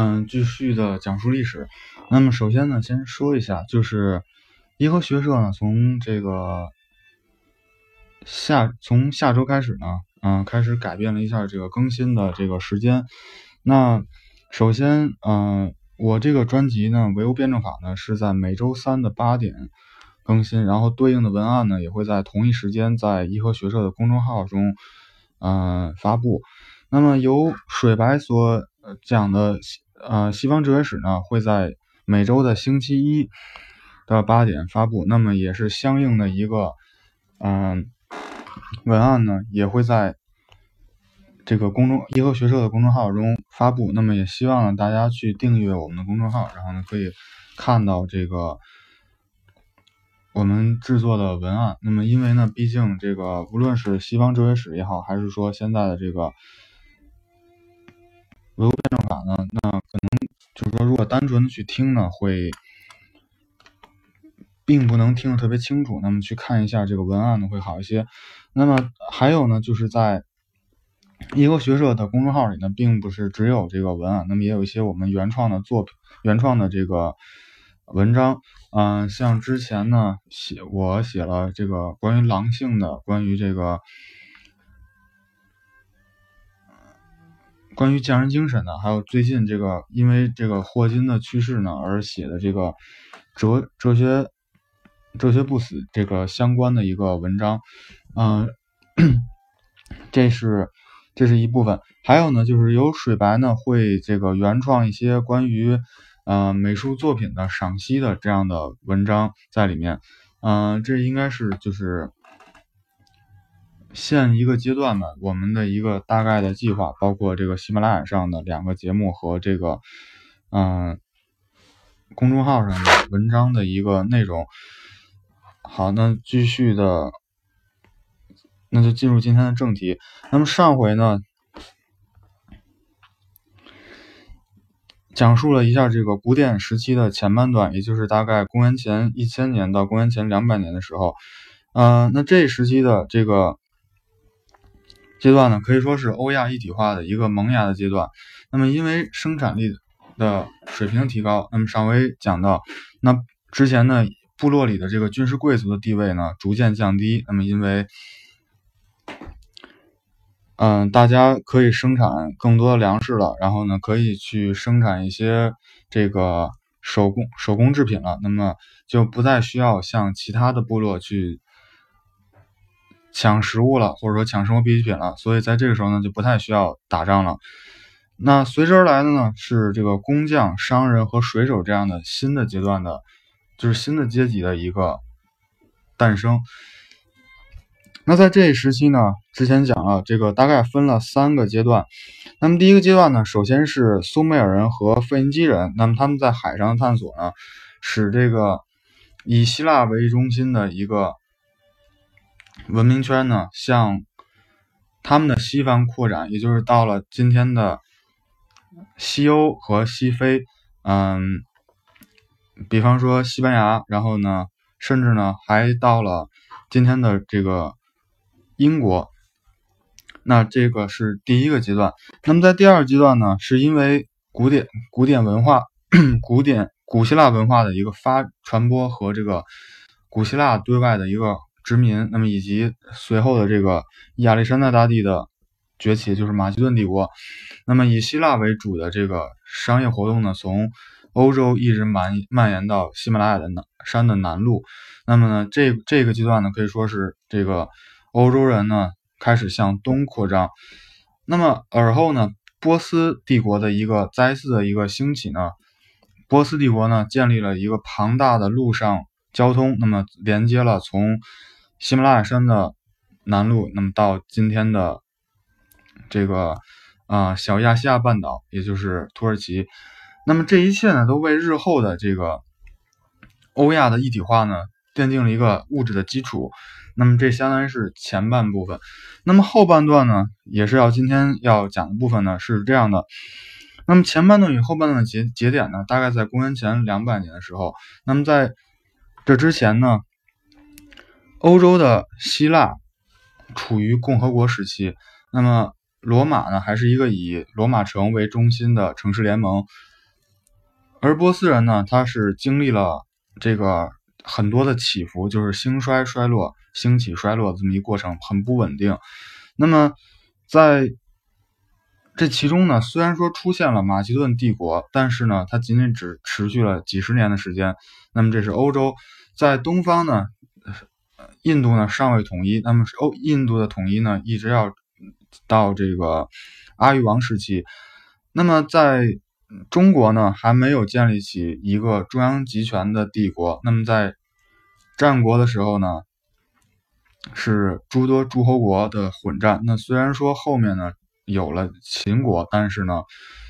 嗯，继续的讲述历史。那么首先呢，先说一下，就是颐和学社呢，从这个下从下周开始呢，嗯，开始改变了一下这个更新的这个时间。那首先，嗯，我这个专辑呢，唯物辩证法呢，是在每周三的八点更新，然后对应的文案呢，也会在同一时间在颐和学社的公众号中，嗯，发布。那么由水白所讲的呃西方哲学史呢，会在每周的星期一的八点发布。那么也是相应的一个嗯文案呢，也会在这个公众颐和学社的公众号中发布。那么也希望大家去订阅我们的公众号，然后呢可以看到这个我们制作的文案。那么因为呢，毕竟这个无论是西方哲学史也好，还是说现在的这个。那可能就是说，如果单纯的去听呢，会并不能听得特别清楚。那么去看一下这个文案呢，会好一些。那么还有呢，就是在颐和学社的公众号里呢，并不是只有这个文案，那么也有一些我们原创的作品、原创的这个文章。嗯，像之前呢，写我写了这个关于狼性的，关于这个。关于匠人精神的，还有最近这个因为这个霍金的去世呢而写的这个哲哲学哲学不死这个相关的一个文章，嗯，这是这是一部分。还有呢，就是有水白呢会这个原创一些关于呃美术作品的赏析的这样的文章在里面，嗯，这应该是就是。现一个阶段呢，我们的一个大概的计划，包括这个喜马拉雅上的两个节目和这个嗯公众号上的文章的一个内容。好，那继续的，那就进入今天的正题。那么上回呢，讲述了一下这个古典时期的前半段，也就是大概公元前一千年到公元前两百年的时候。嗯，那这时期的这个。阶段呢，可以说是欧亚一体化的一个萌芽的阶段。那么，因为生产力的水平提高，那么上回讲到，那之前呢，部落里的这个军事贵族的地位呢逐渐降低。那么，因为，嗯，大家可以生产更多的粮食了，然后呢，可以去生产一些这个手工手工制品了，那么就不再需要向其他的部落去。抢食物了，或者说抢生活必需品了，所以在这个时候呢，就不太需要打仗了。那随之而来的呢，是这个工匠、商人和水手这样的新的阶段的，就是新的阶级的一个诞生。那在这一时期呢，之前讲了，这个大概分了三个阶段。那么第一个阶段呢，首先是苏美尔人和腓尼基人，那么他们在海上的探索呢，使这个以希腊为中心的一个。文明圈呢，向他们的西方扩展，也就是到了今天的西欧和西非，嗯，比方说西班牙，然后呢，甚至呢还到了今天的这个英国。那这个是第一个阶段。那么在第二阶段呢，是因为古典古典文化、古典古希腊文化的一个发传播和这个古希腊对外的一个。殖民，那么以及随后的这个亚历山大大帝的崛起，就是马其顿帝国。那么以希腊为主的这个商业活动呢，从欧洲一直蔓蔓延到喜马拉雅的南山的南麓。那么呢，这这个阶段呢，可以说是这个欧洲人呢开始向东扩张。那么而后呢，波斯帝国的一个再次的一个兴起呢，波斯帝国呢建立了一个庞大的陆上交通，那么连接了从喜马拉雅山的南麓，那么到今天的这个啊小亚细亚半岛，也就是土耳其，那么这一切呢，都为日后的这个欧亚的一体化呢奠定了一个物质的基础。那么这相当于是前半部分。那么后半段呢，也是要今天要讲的部分呢是这样的。那么前半段与后半段的节节点呢，大概在公元前两百年的时候。那么在这之前呢？欧洲的希腊处于共和国时期，那么罗马呢还是一个以罗马城为中心的城市联盟，而波斯人呢，他是经历了这个很多的起伏，就是兴衰衰落、兴起衰落这么一过程，很不稳定。那么在这其中呢，虽然说出现了马其顿帝国，但是呢，它仅仅只持续了几十年的时间。那么这是欧洲，在东方呢，印度呢尚未统一。那么是欧印度的统一呢，一直要到这个阿育王时期。那么在中国呢，还没有建立起一个中央集权的帝国。那么在战国的时候呢，是诸多诸侯国的混战。那虽然说后面呢。有了秦国，但是呢，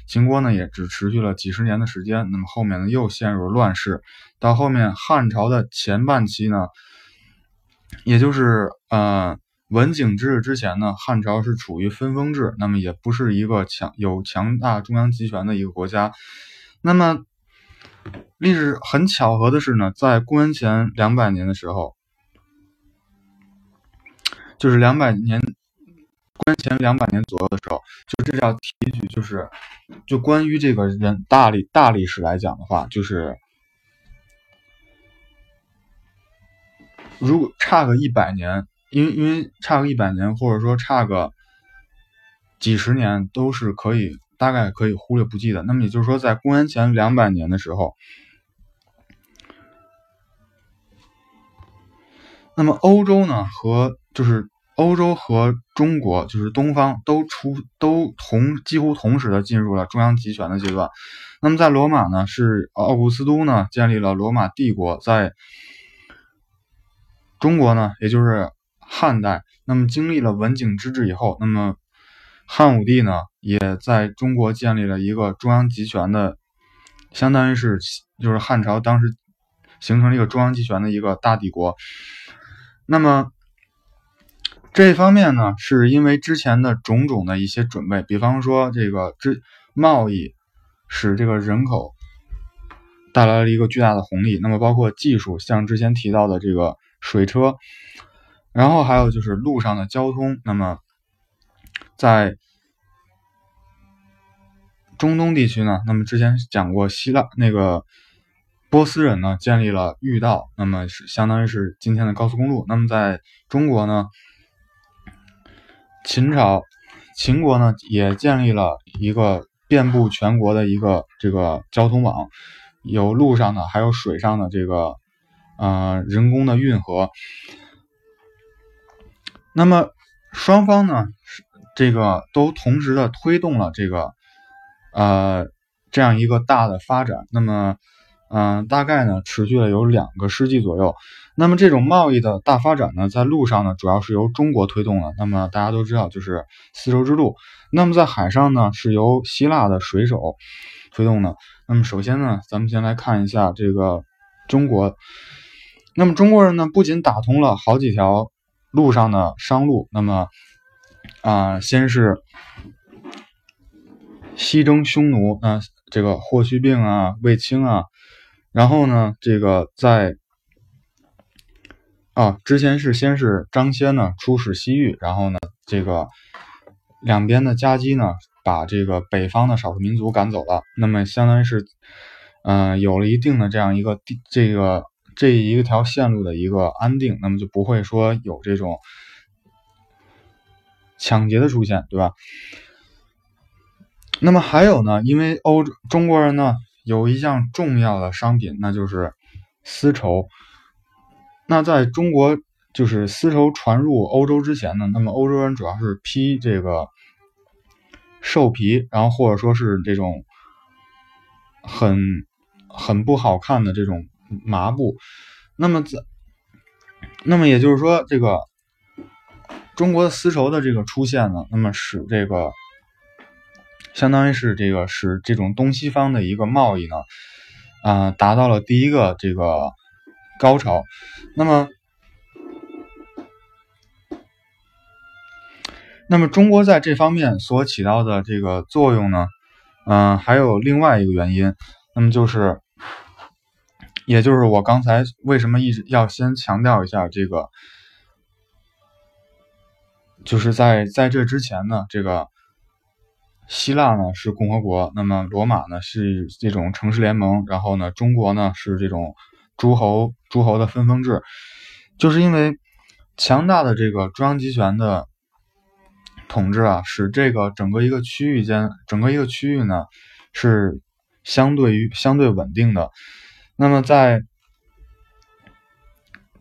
秦国呢也只持续了几十年的时间。那么后面呢又陷入了乱世。到后面汉朝的前半期呢，也就是呃文景之治之前呢，汉朝是处于分封制，那么也不是一个强有强大中央集权的一个国家。那么历史很巧合的是呢，在公元前两百年的时候，就是两百年。公元前两百年左右的时候，就这叫提举，就是就关于这个人大历大历史来讲的话，就是如果差个一百年，因为因为差个一百年，或者说差个几十年，都是可以大概可以忽略不计的。那么也就是说，在公元前两百年的时候，那么欧洲呢和就是。欧洲和中国，就是东方，都出都同几乎同时的进入了中央集权的阶段。那么在罗马呢，是奥古斯都呢建立了罗马帝国，在中国呢，也就是汉代，那么经历了文景之治以后，那么汉武帝呢也在中国建立了一个中央集权的，相当于是就是汉朝当时形成了一个中央集权的一个大帝国。那么。这一方面呢，是因为之前的种种的一些准备，比方说这个之贸易使这个人口带来了一个巨大的红利，那么包括技术，像之前提到的这个水车，然后还有就是路上的交通，那么在中东地区呢，那么之前讲过希腊那个波斯人呢建立了御道，那么是相当于是今天的高速公路，那么在中国呢。秦朝，秦国呢也建立了一个遍布全国的一个这个交通网，有路上的，还有水上的这个，呃，人工的运河。那么双方呢，这个都同时的推动了这个，呃，这样一个大的发展。那么。嗯，大概呢持续了有两个世纪左右。那么这种贸易的大发展呢，在路上呢主要是由中国推动的。那么大家都知道，就是丝绸之路。那么在海上呢，是由希腊的水手推动的。那么首先呢，咱们先来看一下这个中国。那么中国人呢，不仅打通了好几条路上的商路，那么啊，先是西征匈奴，那这个霍去病啊、卫青啊。然后呢，这个在啊之前是先是张骞呢出使西域，然后呢这个两边的夹击呢把这个北方的少数民族赶走了，那么相当于是嗯有了一定的这样一个地这个这一条线路的一个安定，那么就不会说有这种抢劫的出现，对吧？那么还有呢，因为欧洲中国人呢。有一项重要的商品，那就是丝绸。那在中国，就是丝绸传入欧洲之前呢，那么欧洲人主要是披这个兽皮，然后或者说是这种很很不好看的这种麻布。那么在，那么也就是说，这个中国丝绸的这个出现呢，那么使这个。相当于是这个使这种东西方的一个贸易呢，啊，达到了第一个这个高潮。那么，那么中国在这方面所起到的这个作用呢，嗯，还有另外一个原因，那么就是，也就是我刚才为什么一直要先强调一下这个，就是在在这之前呢，这个。希腊呢是共和国，那么罗马呢是这种城市联盟，然后呢中国呢是这种诸侯诸侯的分封制，就是因为强大的这个中央集权的统治啊，使这个整个一个区域间，整个一个区域呢是相对于相对稳定的。那么在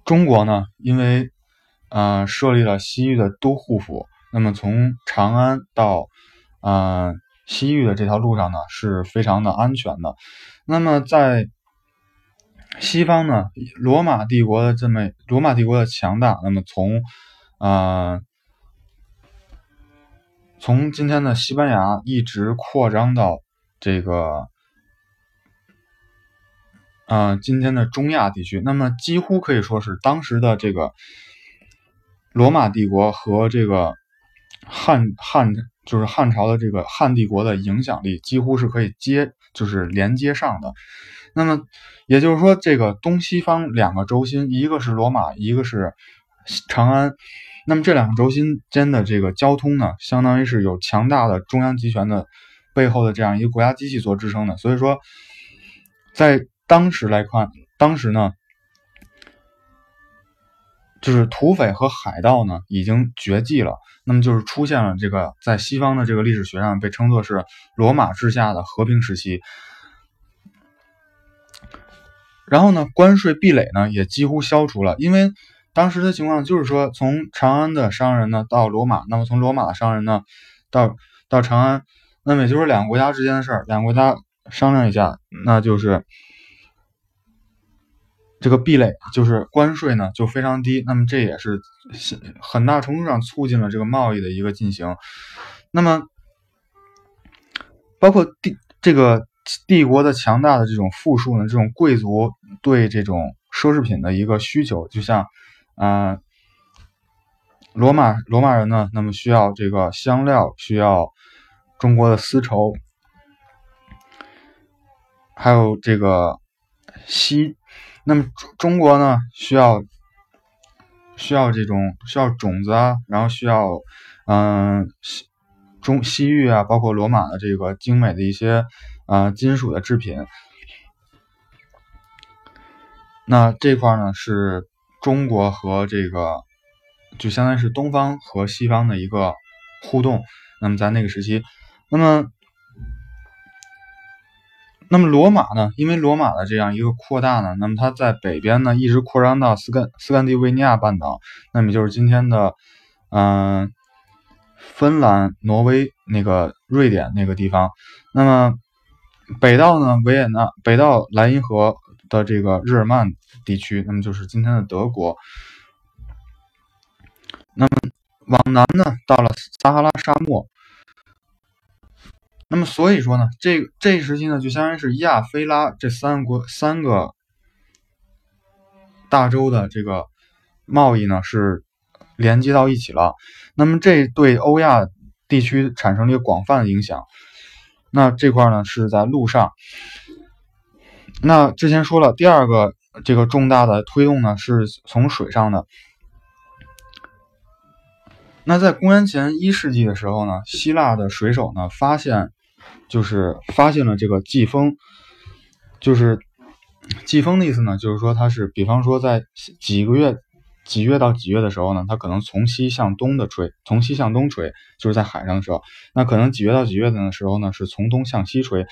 中国呢，因为呃设立了西域的都护府，那么从长安到啊，西域的这条路上呢是非常的安全的。那么在西方呢，罗马帝国的这么罗马帝国的强大，那么从啊从今天的西班牙一直扩张到这个啊今天的中亚地区，那么几乎可以说是当时的这个罗马帝国和这个汉汉。就是汉朝的这个汉帝国的影响力几乎是可以接，就是连接上的。那么也就是说，这个东西方两个轴心，一个是罗马，一个是长安。那么这两个轴心间的这个交通呢，相当于是有强大的中央集权的背后的这样一个国家机器所支撑的。所以说，在当时来看，当时呢。就是土匪和海盗呢，已经绝迹了。那么就是出现了这个在西方的这个历史学上被称作是罗马治下的和平时期。然后呢，关税壁垒呢也几乎消除了，因为当时的情况就是说，从长安的商人呢到罗马，那么从罗马的商人呢到到长安，那么也就是两个国家之间的事儿，两个国家商量一下，那就是。这个壁垒就是关税呢，就非常低，那么这也是很大程度上促进了这个贸易的一个进行。那么，包括帝这个帝国的强大的这种富庶呢，这种贵族对这种奢侈品的一个需求，就像啊，罗马罗马人呢，那么需要这个香料，需要中国的丝绸，还有这个锡。那么中中国呢，需要需要这种需要种子啊，然后需要嗯西中西域啊，包括罗马的这个精美的一些啊金属的制品。那这块呢是中国和这个就相当于是东方和西方的一个互动。那么在那个时期，那么。那么罗马呢？因为罗马的这样一个扩大呢，那么它在北边呢一直扩张到斯堪斯堪的维尼亚半岛，那么就是今天的嗯芬兰、挪威那个瑞典那个地方。那么北到呢维也纳，北到莱茵河的这个日耳曼地区，那么就是今天的德国。那么往南呢，到了撒哈拉沙漠。那么所以说呢，这这一时期呢，就相当于是亚非拉这三国三个大洲的这个贸易呢是连接到一起了。那么这对欧亚地区产生了一个广泛的影响。那这块呢是在陆上。那之前说了，第二个这个重大的推动呢是从水上的。那在公元前一世纪的时候呢，希腊的水手呢发现。就是发现了这个季风，就是季风的意思呢，就是说它是，比方说在几个月、几月到几月的时候呢，它可能从西向东的吹，从西向东吹，就是在海上的时候，那可能几月到几月的时候呢，是从东向西吹。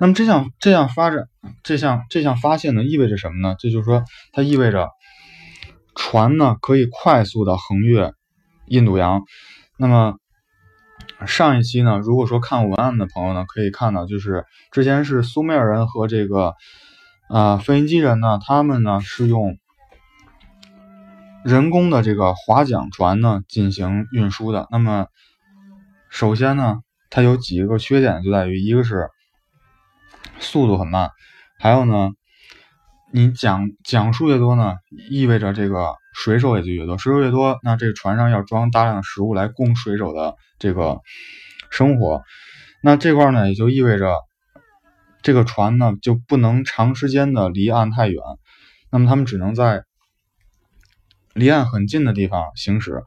那么这项这样发展，这项这项发现呢，意味着什么呢？这就是说，它意味着船呢可以快速的横越印度洋。那么上一期呢，如果说看文案的朋友呢，可以看到，就是之前是苏美尔人和这个啊腓尼基人呢，他们呢是用人工的这个划桨船呢进行运输的。那么首先呢，它有几个缺点，就在于一个是速度很慢，还有呢，你桨桨数越多呢，意味着这个水手也就越多，水手越多，那这船上要装大量食物来供水手的。这个生活，那这块呢，也就意味着这个船呢就不能长时间的离岸太远，那么他们只能在离岸很近的地方行驶。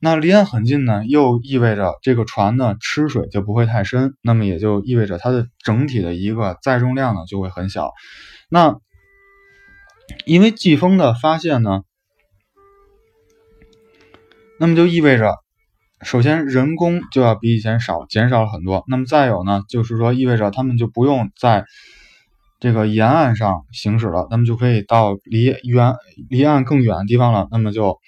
那离岸很近呢，又意味着这个船呢吃水就不会太深，那么也就意味着它的整体的一个载重量呢就会很小。那因为季风的发现呢，那么就意味着，首先人工就要比以前少，减少了很多。那么再有呢，就是说意味着他们就不用在这个沿岸上行驶了，那么就可以到离远离岸更远的地方了。那么就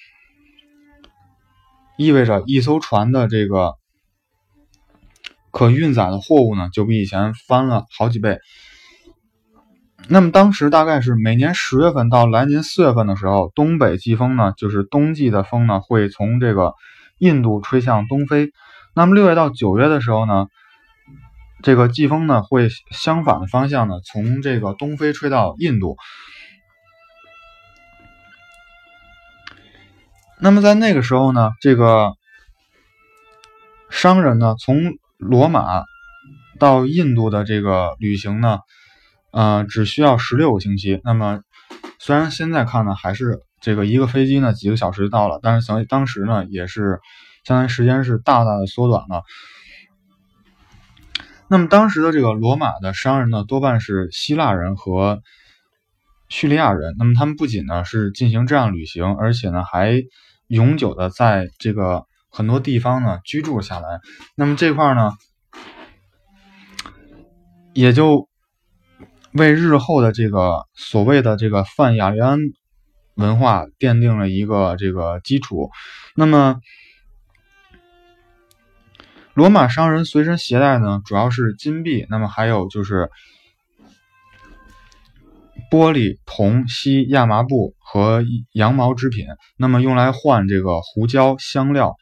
意味着一艘船的这个可运载的货物呢，就比以前翻了好几倍。那么当时大概是每年十月份到来年四月份的时候，东北季风呢，就是冬季的风呢，会从这个印度吹向东非。那么六月到九月的时候呢，这个季风呢会相反的方向呢，从这个东非吹到印度。那么在那个时候呢，这个商人呢，从罗马到印度的这个旅行呢。呃，只需要十六个星期。那么，虽然现在看呢，还是这个一个飞机呢几个小时就到了，但是当当时呢，也是相当于时间是大大的缩短了。那么当时的这个罗马的商人呢，多半是希腊人和叙利亚人。那么他们不仅呢是进行这样旅行，而且呢还永久的在这个很多地方呢居住下来。那么这块呢，也就。为日后的这个所谓的这个泛雅利安文化奠定了一个这个基础。那么，罗马商人随身携带呢，主要是金币，那么还有就是玻璃、铜、锡、亚麻布和羊毛织品，那么用来换这个胡椒、香料、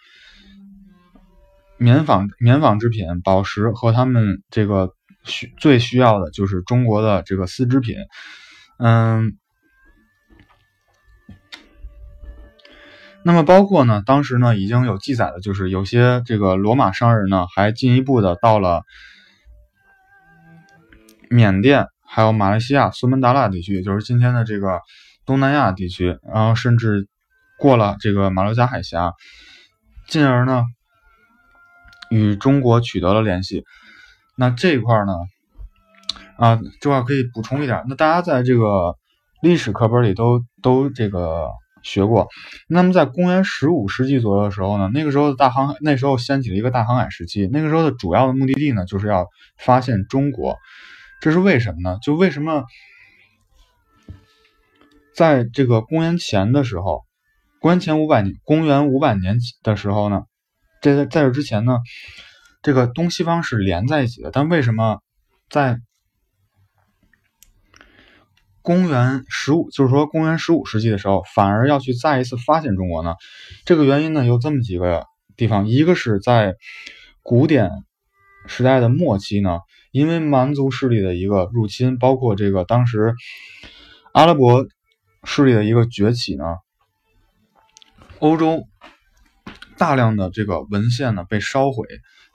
棉纺棉纺织品、宝石和他们这个。需最需要的就是中国的这个丝织品，嗯，那么包括呢，当时呢已经有记载的，就是有些这个罗马商人呢，还进一步的到了缅甸，还有马来西亚苏门答腊地区，也就是今天的这个东南亚地区，然后甚至过了这个马六甲海峡，进而呢与中国取得了联系。那这一块呢，啊，这块可以补充一点。那大家在这个历史课本里都都这个学过。那么在公元十五世纪左右的时候呢，那个时候的大航海，那时候掀起了一个大航海时期。那个时候的主要的目的地呢，就是要发现中国。这是为什么呢？就为什么在这个公元前的时候，公元前五百年，公元五百年的时候呢，在在这之前呢？这个东西方是连在一起的，但为什么在公元十五，就是说公元十五世纪的时候，反而要去再一次发现中国呢？这个原因呢有这么几个地方，一个是在古典时代的末期呢，因为蛮族势力的一个入侵，包括这个当时阿拉伯势力的一个崛起呢，欧洲大量的这个文献呢被烧毁。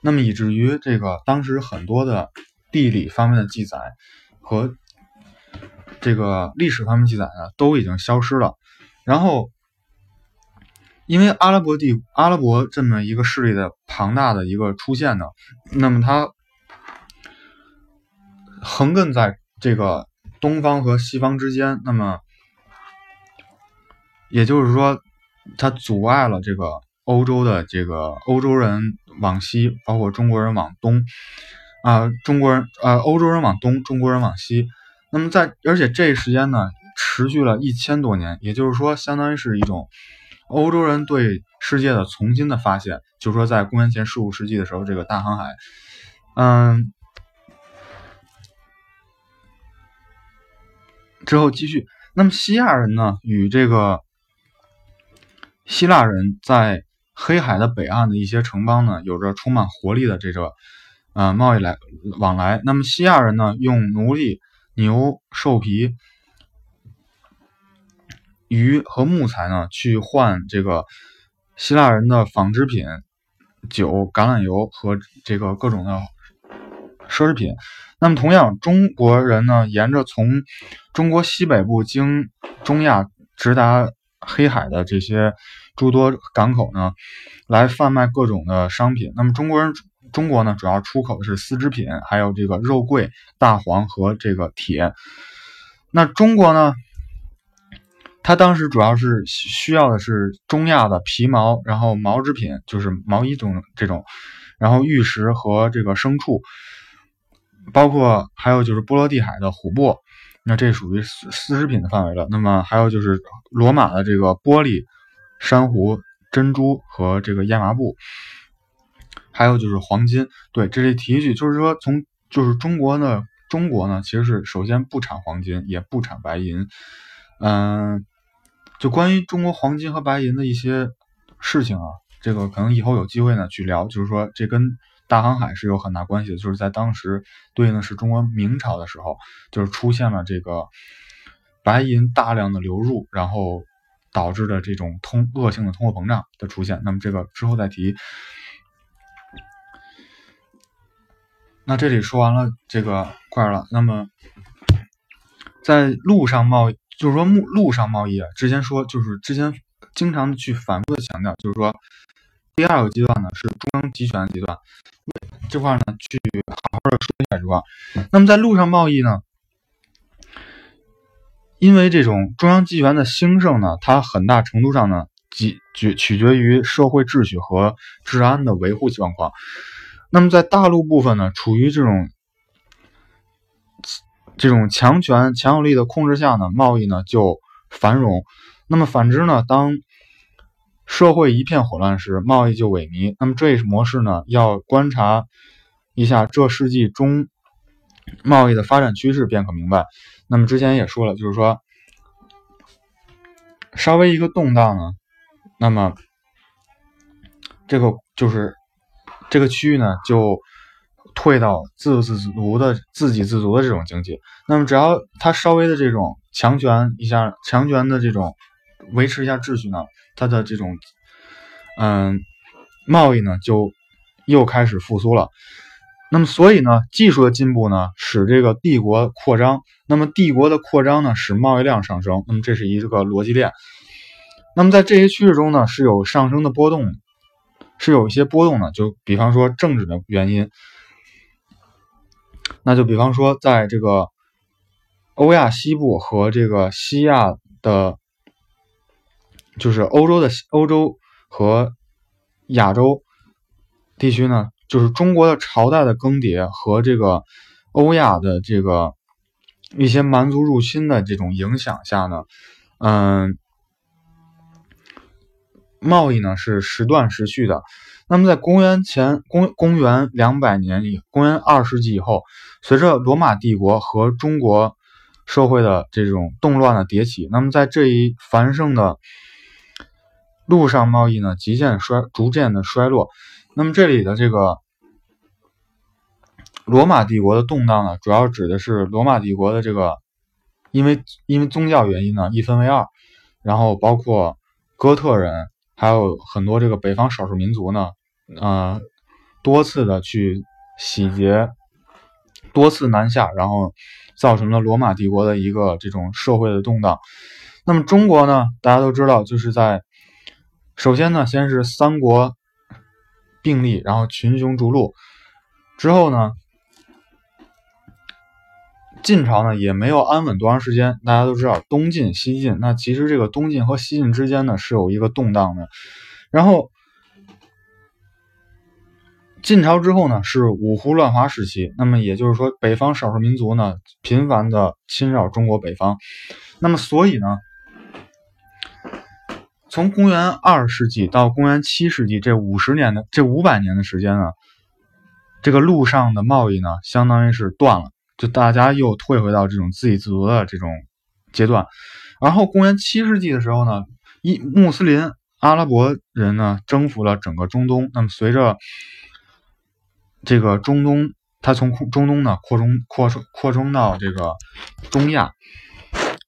那么以至于这个当时很多的地理方面的记载和这个历史方面记载呢都已经消失了。然后，因为阿拉伯帝阿拉伯这么一个势力的庞大的一个出现呢，那么它横亘在这个东方和西方之间，那么也就是说，它阻碍了这个。欧洲的这个欧洲人往西，包括中国人往东，啊，中国人呃，欧洲人往东，中国人往西。那么在而且这一时间呢，持续了一千多年，也就是说，相当于是一种欧洲人对世界的重新的发现。就是说，在公元前十五世纪的时候，这个大航海，嗯，之后继续。那么西亚人呢，与这个希腊人在黑海的北岸的一些城邦呢，有着充满活力的这个呃贸易来往来。那么西亚人呢，用奴隶、牛、兽皮、鱼和木材呢，去换这个希腊人的纺织品、酒、橄榄油和这个各种的奢侈品。那么同样，中国人呢，沿着从中国西北部经中亚直达黑海的这些。诸多港口呢，来贩卖各种的商品。那么中国人中国呢，主要出口的是丝织品，还有这个肉桂、大黄和这个铁。那中国呢，它当时主要是需要的是中亚的皮毛，然后毛织品就是毛衣中这种，然后玉石和这个牲畜，包括还有就是波罗的海的琥珀。那这属于丝丝织品的范围了。那么还有就是罗马的这个玻璃、珊瑚、珍珠和这个亚麻布，还有就是黄金。对，这里提一句，就是说从就是中国呢，中国呢其实是首先不产黄金，也不产白银。嗯，就关于中国黄金和白银的一些事情啊，这个可能以后有机会呢去聊。就是说这跟。大航海是有很大关系的，就是在当时对应的是中国明朝的时候，就是出现了这个白银大量的流入，然后导致的这种通恶性的通货膨胀的出现。那么这个之后再提。那这里说完了这个块了，那么在陆上贸易，就是说陆陆上贸易啊，之前说就是之前经常去反复的强调，就是说。第二个阶段呢是中央集权阶段，这块呢去好好的说一下这块。那么在陆上贸易呢，因为这种中央集权的兴盛呢，它很大程度上呢，取决取决于社会秩序和治安的维护状况。那么在大陆部分呢，处于这种这种强权强有力的控制下呢，贸易呢就繁荣。那么反之呢，当社会一片混乱时，贸易就萎靡。那么这一模式呢，要观察一下这世纪中贸易的发展趋势，便可明白。那么之前也说了，就是说稍微一个动荡呢，那么这个就是这个区域呢，就退到自自足的自给自足的这种经济。那么只要它稍微的这种强权一下，强权的这种维持一下秩序呢。它的这种，嗯，贸易呢就又开始复苏了。那么，所以呢，技术的进步呢，使这个帝国扩张。那么，帝国的扩张呢，使贸易量上升。那么，这是一个逻辑链。那么，在这些趋势中呢，是有上升的波动，是有一些波动的。就比方说政治的原因，那就比方说，在这个欧亚西部和这个西亚的。就是欧洲的欧洲和亚洲地区呢，就是中国的朝代的更迭和这个欧亚的这个一些蛮族入侵的这种影响下呢，嗯，贸易呢是时断时续的。那么在公元前公公元两百年以公元二世纪以后，随着罗马帝国和中国社会的这种动乱的迭起，那么在这一繁盛的。陆上贸易呢，极渐衰，逐渐的衰落。那么这里的这个罗马帝国的动荡呢，主要指的是罗马帝国的这个，因为因为宗教原因呢，一分为二，然后包括哥特人，还有很多这个北方少数民族呢，呃，多次的去洗劫，多次南下，然后造成了罗马帝国的一个这种社会的动荡。那么中国呢，大家都知道，就是在首先呢，先是三国并立，然后群雄逐鹿。之后呢，晋朝呢也没有安稳多长时间。大家都知道东晋、西晋，那其实这个东晋和西晋之间呢是有一个动荡的。然后晋朝之后呢是五胡乱华时期，那么也就是说北方少数民族呢频繁的侵扰中国北方。那么所以呢。从公元二世纪到公元七世纪这五十年的这五百年的时间呢，这个陆上的贸易呢，相当于是断了，就大家又退回到这种自给自足的这种阶段。然后公元七世纪的时候呢，一穆斯林阿拉伯人呢征服了整个中东。那么随着这个中东，它从中东呢扩充扩充扩充到这个中亚，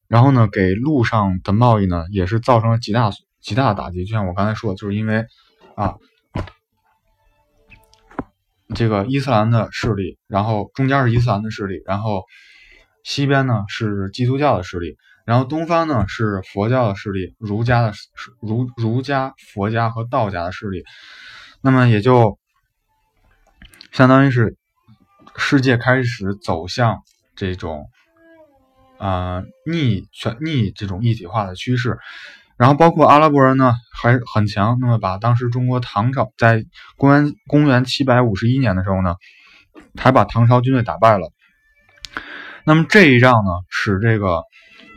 然后呢给路上的贸易呢也是造成了极大损。极大的打击，就像我刚才说的，就是因为啊，这个伊斯兰的势力，然后中间是伊斯兰的势力，然后西边呢是基督教的势力，然后东方呢是佛教的势力，儒家的儒儒家、佛家和道家的势力，那么也就相当于是世界开始走向这种啊逆全逆这种一体化的趋势。然后包括阿拉伯人呢还很强，那么把当时中国唐朝在公元公元七百五十一年的时候呢，还把唐朝军队打败了。那么这一仗呢，使这个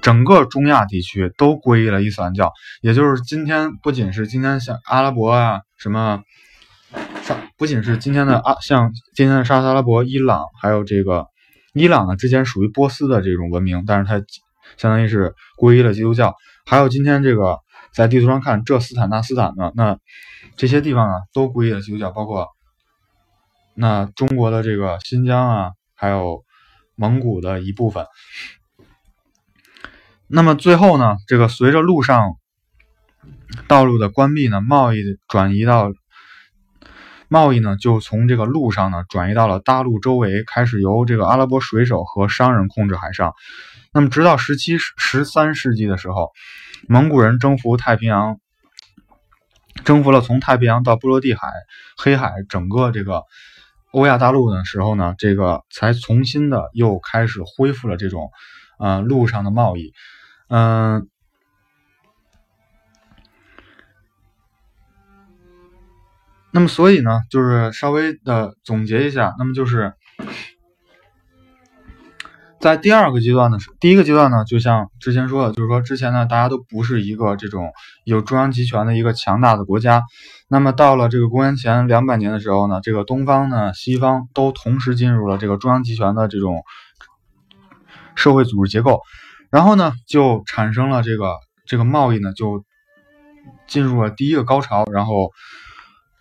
整个中亚地区都皈依了伊斯兰教，也就是今天不仅是今天像阿拉伯啊什么，不仅是今天的阿像今天的沙特阿拉伯、伊朗，还有这个伊朗呢，之前属于波斯的这种文明，但是它相当于是皈依了基督教。还有今天这个在地图上看这斯坦纳斯坦呢，那这些地方呢都归了基督教，包括那中国的这个新疆啊，还有。蒙古的一部分。那么最后呢，这个随着陆上道路的关闭呢，贸易转移到贸易呢，就从这个陆上呢转移到了大陆周围，开始由这个阿拉伯水手和商人控制海上。那么直到十七、十三世纪的时候，蒙古人征服太平洋，征服了从太平洋到波罗的海、黑海整个这个。欧亚大陆的时候呢，这个才重新的又开始恢复了这种，呃，陆上的贸易，嗯，那么所以呢，就是稍微的总结一下，那么就是。在第二个阶段呢，是第一个阶段呢，就像之前说的，就是说之前呢，大家都不是一个这种有中央集权的一个强大的国家。那么到了这个公元前两百年的时候呢，这个东方呢、西方都同时进入了这个中央集权的这种社会组织结构，然后呢，就产生了这个这个贸易呢，就进入了第一个高潮。然后，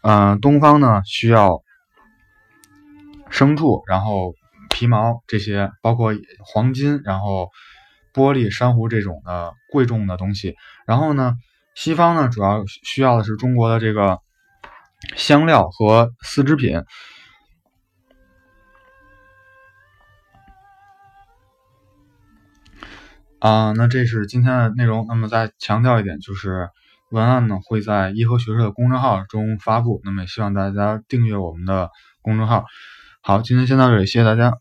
嗯，东方呢需要牲畜，然后。皮毛这些，包括黄金，然后玻璃、珊瑚这种的贵重的东西。然后呢，西方呢主要需要的是中国的这个香料和丝织品。啊，那这是今天的内容。那么再强调一点，就是文案呢会在颐和学社的公众号中发布。那么也希望大家订阅我们的公众号。好，今天先到这里，谢谢大家。